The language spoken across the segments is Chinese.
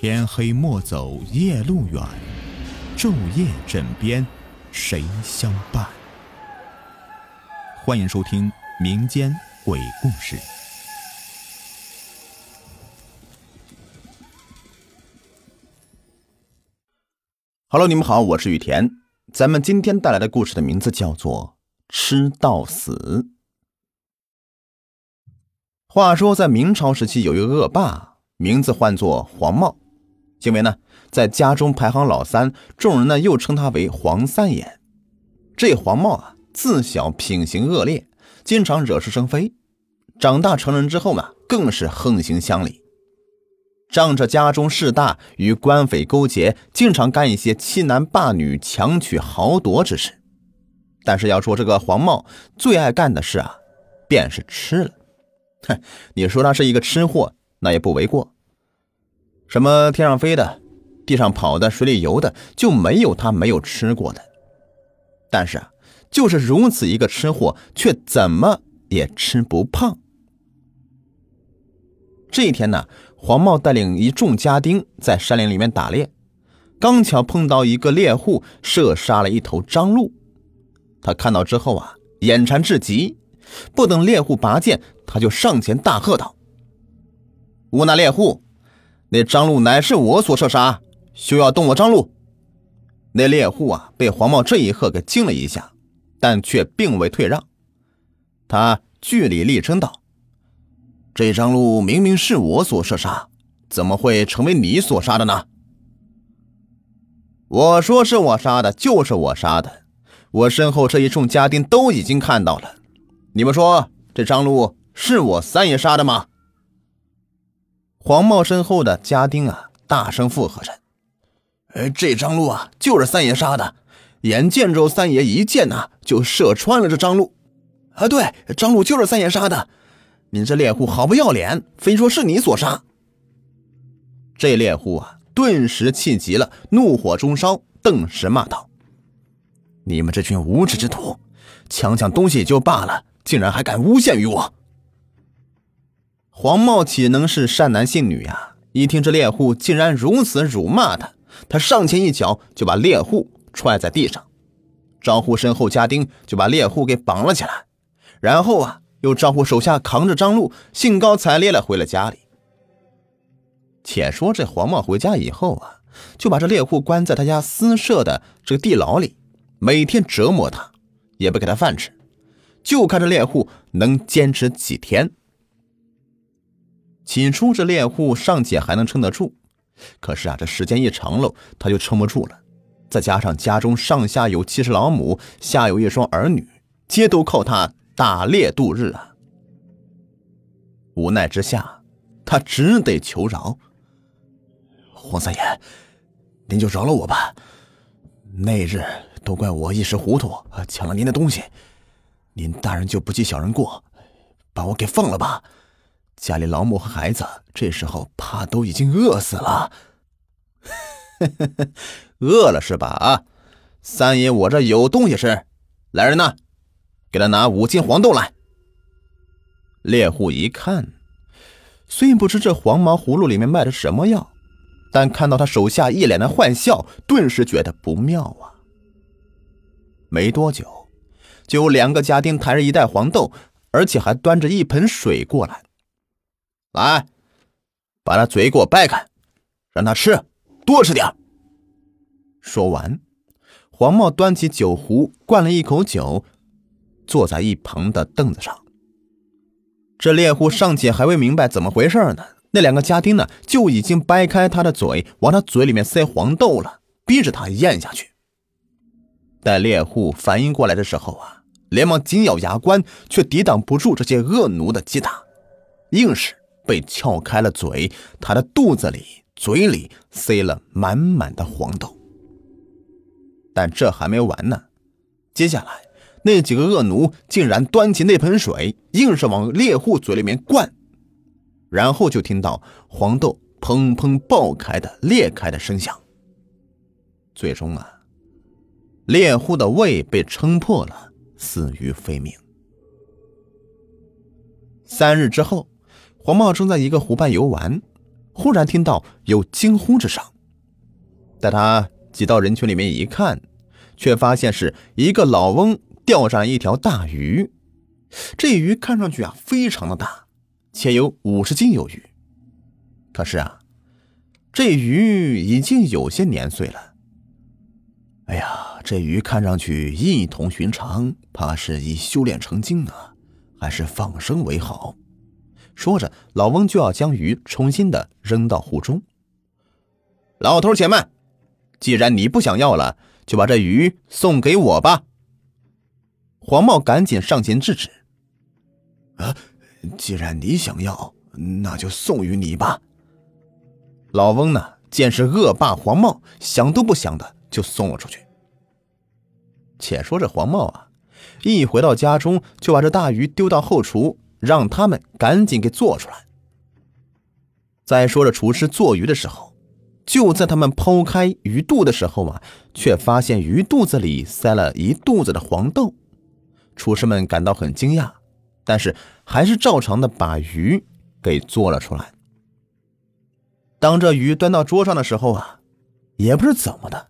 天黑莫走夜路远，昼夜枕边谁相伴？欢迎收听民间鬼故事。Hello，你们好，我是雨田。咱们今天带来的故事的名字叫做《吃到死》。话说，在明朝时期，有一个恶霸，名字唤作黄茂，因为呢，在家中排行老三，众人呢又称他为黄三爷。这黄茂啊，自小品行恶劣，经常惹是生非。长大成人之后呢，更是横行乡里。仗着家中势大，与官匪勾结，经常干一些欺男霸女、强取豪夺之事。但是要说这个黄茂最爱干的事啊，便是吃了。哼，你说他是一个吃货，那也不为过。什么天上飞的、地上跑的、水里游的，就没有他没有吃过的。但是啊，就是如此一个吃货，却怎么也吃不胖。这一天呢。黄茂带领一众家丁在山林里面打猎，刚巧碰到一个猎户射杀了一头张鹿。他看到之后啊，眼馋至极，不等猎户拔剑，他就上前大喝道：“无那猎户，那张路乃是我所射杀，休要动我张路！”那猎户啊，被黄茂这一喝给惊了一下，但却并未退让，他据理力争道。这张路明明是我所射杀，怎么会成为你所杀的呢？我说是我杀的，就是我杀的。我身后这一众家丁都已经看到了。你们说，这张路是我三爷杀的吗？黄茂身后的家丁啊，大声附和着：“哎，这张鹿啊，就是三爷杀的。眼见着三爷一箭呐，就射穿了这张鹿。啊，对，张鹿就是三爷杀的。”你这猎户好不要脸，非说是你所杀。这猎户啊，顿时气急了，怒火中烧，顿时骂道：“你们这群无耻之徒，抢抢东西也就罢了，竟然还敢诬陷于我！”黄茂岂能是善男信女呀？一听这猎户竟然如此辱骂他，他上前一脚就把猎户踹在地上，招呼身后家丁就把猎户给绑了起来，然后啊。又招呼手下扛着张路，兴高采烈的回了家里。且说这黄茂回家以后啊，就把这猎户关在他家私设的这个地牢里，每天折磨他，也不给他饭吃，就看这猎户能坚持几天。起初这猎户尚且还能撑得住，可是啊，这时间一长喽，他就撑不住了。再加上家中上下有七十老母，下有一双儿女，皆都靠他。打猎度日啊！无奈之下，他只得求饶。黄三爷，您就饶了我吧。那日都怪我一时糊涂，抢了您的东西。您大人就不计小人过，把我给放了吧。家里老母和孩子这时候怕都已经饿死了。饿了是吧？啊，三爷，我这有东西吃。来人呐！给他拿五斤黄豆来。猎户一看，虽不知这黄毛葫芦里面卖的什么药，但看到他手下一脸的坏笑，顿时觉得不妙啊。没多久，就有两个家丁抬着一袋黄豆，而且还端着一盆水过来。来，把他嘴给我掰开，让他吃，多吃点。说完，黄茂端起酒壶，灌了一口酒。坐在一旁的凳子上，这猎户尚且还未明白怎么回事呢，那两个家丁呢就已经掰开他的嘴，往他嘴里面塞黄豆了，逼着他咽下去。待猎户反应过来的时候啊，连忙紧咬牙关，却抵挡不住这些恶奴的击打，硬是被撬开了嘴，他的肚子里、嘴里塞了满满的黄豆。但这还没完呢，接下来。那几个恶奴竟然端起那盆水，硬是往猎户嘴里面灌，然后就听到黄豆砰砰爆开的裂开的声响。最终啊，猎户的胃被撑破了，死于非命。三日之后，黄茂正在一个湖畔游玩，忽然听到有惊呼之声。待他挤到人群里面一看，却发现是一个老翁钓上一条大鱼。这鱼看上去啊非常的大，且有五十斤有余。可是啊，这鱼已经有些年岁了。哎呀，这鱼看上去异同寻常，怕是已修炼成精呢，还是放生为好。说着，老翁就要将鱼重新的扔到湖中。老头，且慢！既然你不想要了，就把这鱼送给我吧。黄茂赶紧上前制止。啊，既然你想要，那就送与你吧。老翁呢，见是恶霸黄茂，想都不想的就送了出去。且说这黄茂啊，一回到家中，就把这大鱼丢到后厨。让他们赶紧给做出来。再说着，厨师做鱼的时候，就在他们剖开鱼肚的时候啊，却发现鱼肚子里塞了一肚子的黄豆。厨师们感到很惊讶，但是还是照常的把鱼给做了出来。当这鱼端到桌上的时候啊，也不知怎么的，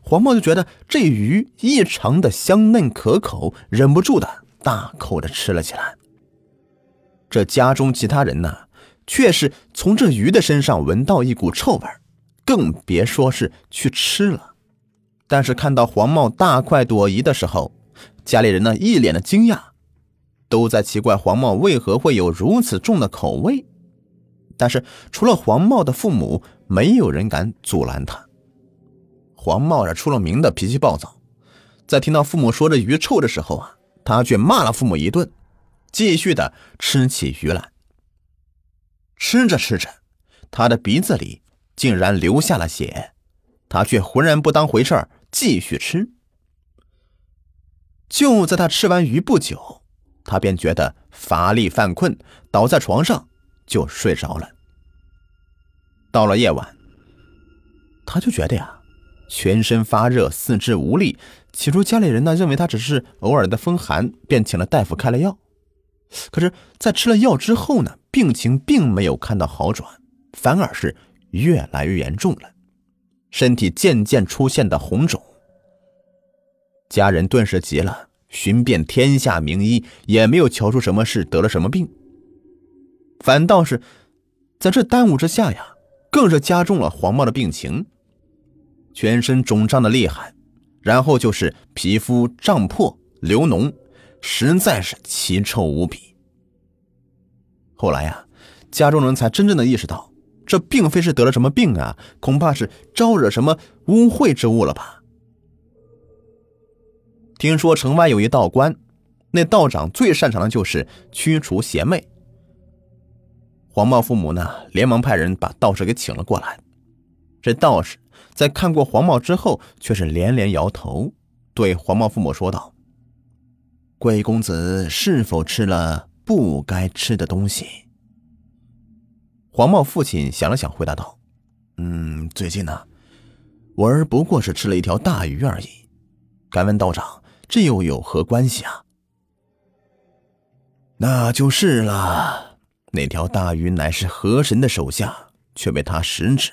黄茂就觉得这鱼异常的香嫩可口，忍不住的大口的吃了起来。这家中其他人呢，却是从这鱼的身上闻到一股臭味更别说是去吃了。但是看到黄茂大快朵颐的时候，家里人呢一脸的惊讶，都在奇怪黄茂为何会有如此重的口味。但是除了黄茂的父母，没有人敢阻拦他。黄茂是出了名的脾气暴躁，在听到父母说这鱼臭的时候啊，他却骂了父母一顿。继续的吃起鱼来，吃着吃着，他的鼻子里竟然流下了血，他却浑然不当回事，继续吃。就在他吃完鱼不久，他便觉得乏力犯困，倒在床上就睡着了。到了夜晚，他就觉得呀，全身发热，四肢无力。起初家里人呢认为他只是偶尔的风寒，便请了大夫开了药。可是，在吃了药之后呢，病情并没有看到好转，反而是越来越严重了，身体渐渐出现的红肿。家人顿时急了，寻遍天下名医，也没有瞧出什么是得了什么病，反倒是在这耽误之下呀，更是加重了黄茂的病情，全身肿胀的厉害，然后就是皮肤胀破、流脓。实在是奇臭无比。后来呀，家中人才真正的意识到，这并非是得了什么病啊，恐怕是招惹什么污秽之物了吧。听说城外有一道观，那道长最擅长的就是驱除邪魅。黄茂父母呢，连忙派人把道士给请了过来。这道士在看过黄茂之后，却是连连摇头，对黄茂父母说道。贵公子是否吃了不该吃的东西？黄茂父亲想了想，回答道：“嗯，最近呢，我儿不过是吃了一条大鱼而已。敢问道长，这又有何关系啊？”那就是了。那条大鱼乃是河神的手下，却被他食指，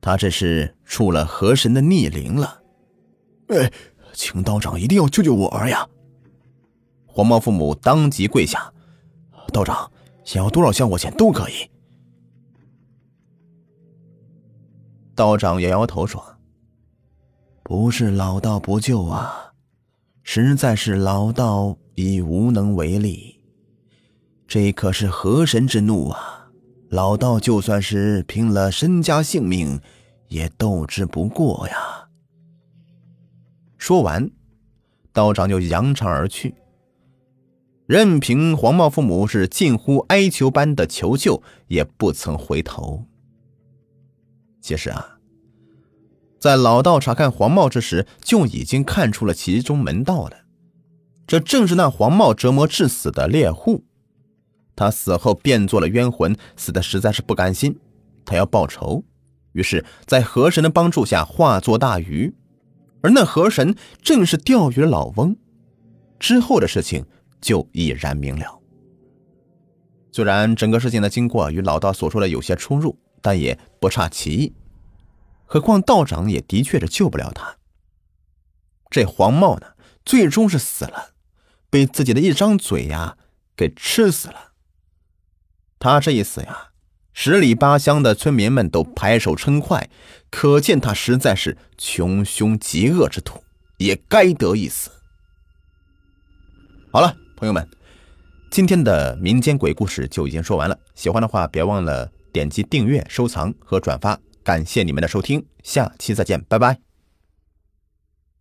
他这是触了河神的逆鳞了。哎，请道长一定要救救我儿呀！黄毛父母当即跪下：“道长，想要多少香火钱都可以。”道长摇摇头说：“不是老道不救啊，实在是老道已无能为力。这可是河神之怒啊！老道就算是拼了身家性命，也斗之不过呀。”说完，道长就扬长而去。任凭黄茂父母是近乎哀求般的求救，也不曾回头。其实啊，在老道查看黄茂之时，就已经看出了其中门道了。这正是那黄茂折磨致死的猎户。他死后变作了冤魂，死的实在是不甘心，他要报仇，于是，在河神的帮助下化作大鱼，而那河神正是钓鱼的老翁。之后的事情。就已然明了。虽然整个事情的经过与老道所说的有些出入，但也不差其意。何况道长也的确是救不了他。这黄茂呢，最终是死了，被自己的一张嘴呀给吃死了。他这一死呀，十里八乡的村民们都拍手称快，可见他实在是穷凶极恶之徒，也该得一死。好了，朋友们，今天的民间鬼故事就已经说完了。喜欢的话，别忘了点击订阅、收藏和转发。感谢你们的收听，下期再见，拜拜。